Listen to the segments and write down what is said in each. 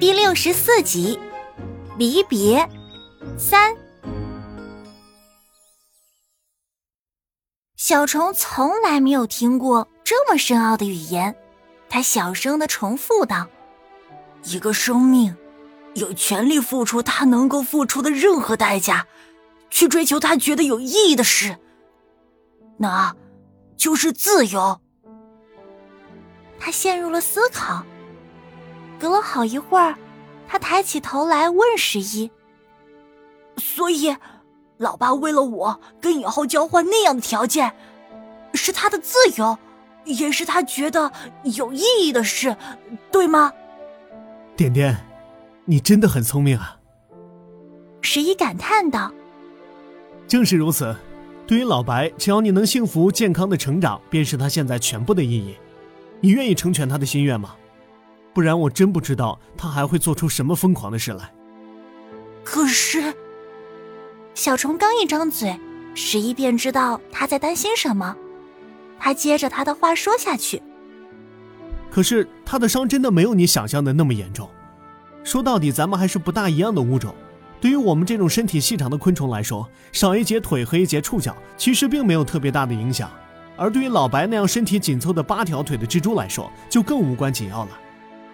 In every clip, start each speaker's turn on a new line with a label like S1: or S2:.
S1: 第六十四集，离别三。小虫从来没有听过这么深奥的语言，他小声的重复道：“
S2: 一个生命有权利付出他能够付出的任何代价，去追求他觉得有意义的事，那就是自由。”
S1: 他陷入了思考。隔了好一会儿，他抬起头来问十一：“
S2: 所以，老爸为了我跟以后交换那样的条件，是他的自由，也是他觉得有意义的事，对吗？”
S3: 点点，你真的很聪明啊！
S1: 十一感叹道：“
S3: 正是如此，对于老白，只要你能幸福健康的成长，便是他现在全部的意义。你愿意成全他的心愿吗？”不然我真不知道他还会做出什么疯狂的事来。
S2: 可是，
S1: 小虫刚一张嘴，十一便知道他在担心什么。他接着他的话说下去：“
S3: 可是他的伤真的没有你想象的那么严重。说到底，咱们还是不大一样的物种。对于我们这种身体细长的昆虫来说，少一节腿和一节触角，其实并没有特别大的影响。而对于老白那样身体紧凑的八条腿的蜘蛛来说，就更无关紧要了。”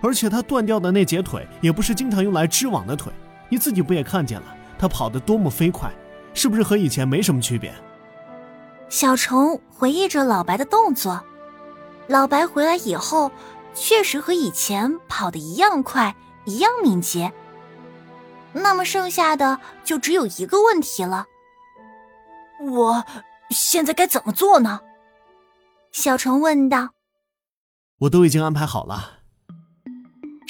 S3: 而且他断掉的那截腿也不是经常用来织网的腿，你自己不也看见了？他跑得多么飞快，是不是和以前没什么区别？
S1: 小虫回忆着老白的动作，老白回来以后，确实和以前跑得一样快，一样敏捷。那么剩下的就只有一个问题了：
S2: 我现在该怎么做呢？
S1: 小虫问道。
S3: 我都已经安排好了。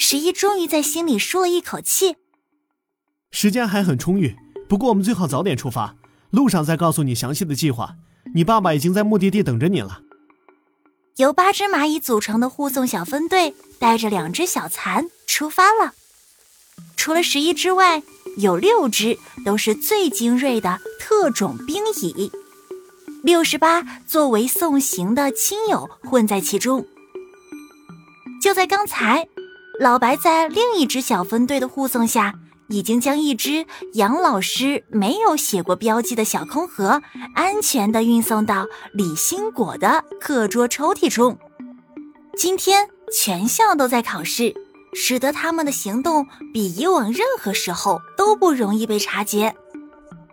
S1: 十一终于在心里舒了一口气。
S3: 时间还很充裕，不过我们最好早点出发，路上再告诉你详细的计划。你爸爸已经在目的地等着你了。
S1: 由八只蚂蚁组成的护送小分队带着两只小蚕出发了。除了十一之外，有六只都是最精锐的特种兵蚁，六十八作为送行的亲友混在其中。就在刚才。老白在另一支小分队的护送下，已经将一只杨老师没有写过标记的小空盒安全的运送到李新果的课桌抽屉中。今天全校都在考试，使得他们的行动比以往任何时候都不容易被察觉。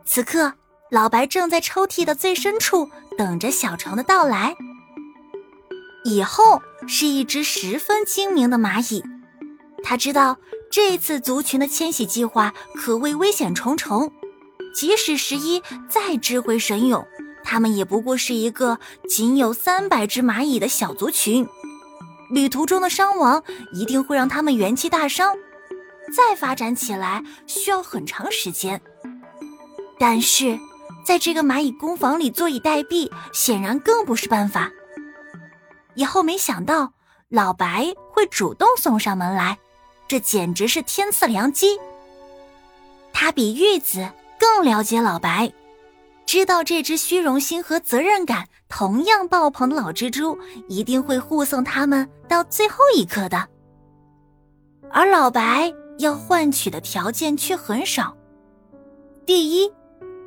S1: 此刻，老白正在抽屉的最深处等着小虫的到来。以后是一只十分精明的蚂蚁。他知道这次族群的迁徙计划可谓危险重重，即使十一再智慧神勇，他们也不过是一个仅有三百只蚂蚁的小族群。旅途中的伤亡一定会让他们元气大伤，再发展起来需要很长时间。但是，在这个蚂蚁工坊里坐以待毙，显然更不是办法。以后没想到老白会主动送上门来。这简直是天赐良机。他比玉子更了解老白，知道这只虚荣心和责任感同样爆棚的老蜘蛛一定会护送他们到最后一刻的。而老白要换取的条件却很少：第一，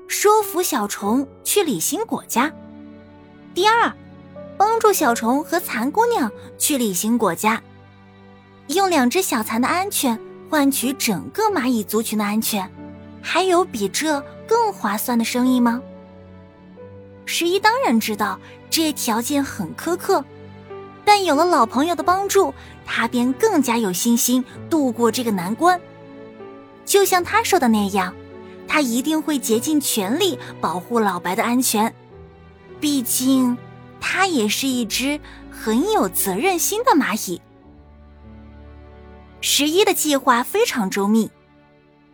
S1: 说服小虫去李新果家；第二，帮助小虫和蚕姑娘去李新果家。用两只小蚕的安全换取整个蚂蚁族群的安全，还有比这更划算的生意吗？十一当然知道这条件很苛刻，但有了老朋友的帮助，他便更加有信心度过这个难关。就像他说的那样，他一定会竭尽全力保护老白的安全，毕竟他也是一只很有责任心的蚂蚁。十一的计划非常周密。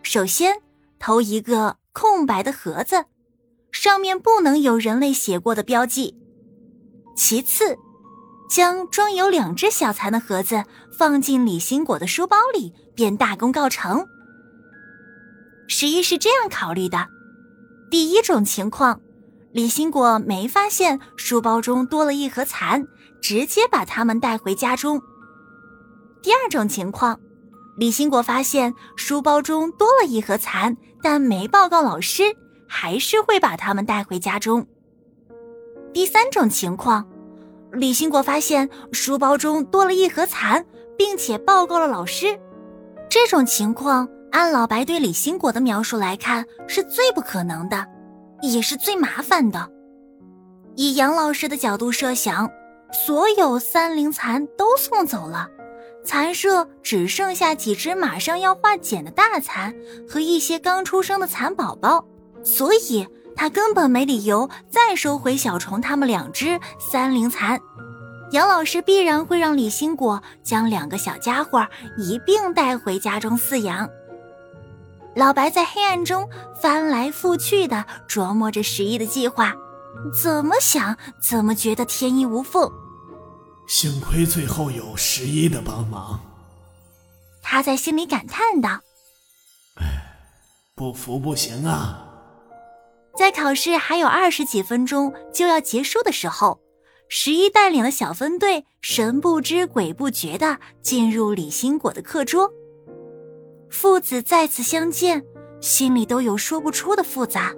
S1: 首先，投一个空白的盒子，上面不能有人类写过的标记。其次，将装有两只小蚕的盒子放进李新果的书包里，便大功告成。十一是这样考虑的：第一种情况，李新果没发现书包中多了一盒蚕，直接把它们带回家中。第二种情况，李兴国发现书包中多了一盒蚕，但没报告老师，还是会把它们带回家中。第三种情况，李兴国发现书包中多了一盒蚕，并且报告了老师。这种情况，按老白对李兴国的描述来看，是最不可能的，也是最麻烦的。以杨老师的角度设想，所有三龄蚕都送走了。蚕舍只剩下几只马上要化茧的大蚕和一些刚出生的蚕宝宝，所以他根本没理由再收回小虫他们两只三龄蚕。杨老师必然会让李兴果将两个小家伙一并带回家中饲养。老白在黑暗中翻来覆去的琢磨着十一的计划，怎么想怎么觉得天衣无缝。
S3: 幸亏最后有十一的帮忙，
S1: 他在心里感叹道：“
S3: 哎，不服不行啊！”
S1: 在考试还有二十几分钟就要结束的时候，十一带领了小分队神不知鬼不觉的进入李兴果的课桌。父子再次相见，心里都有说不出的复杂。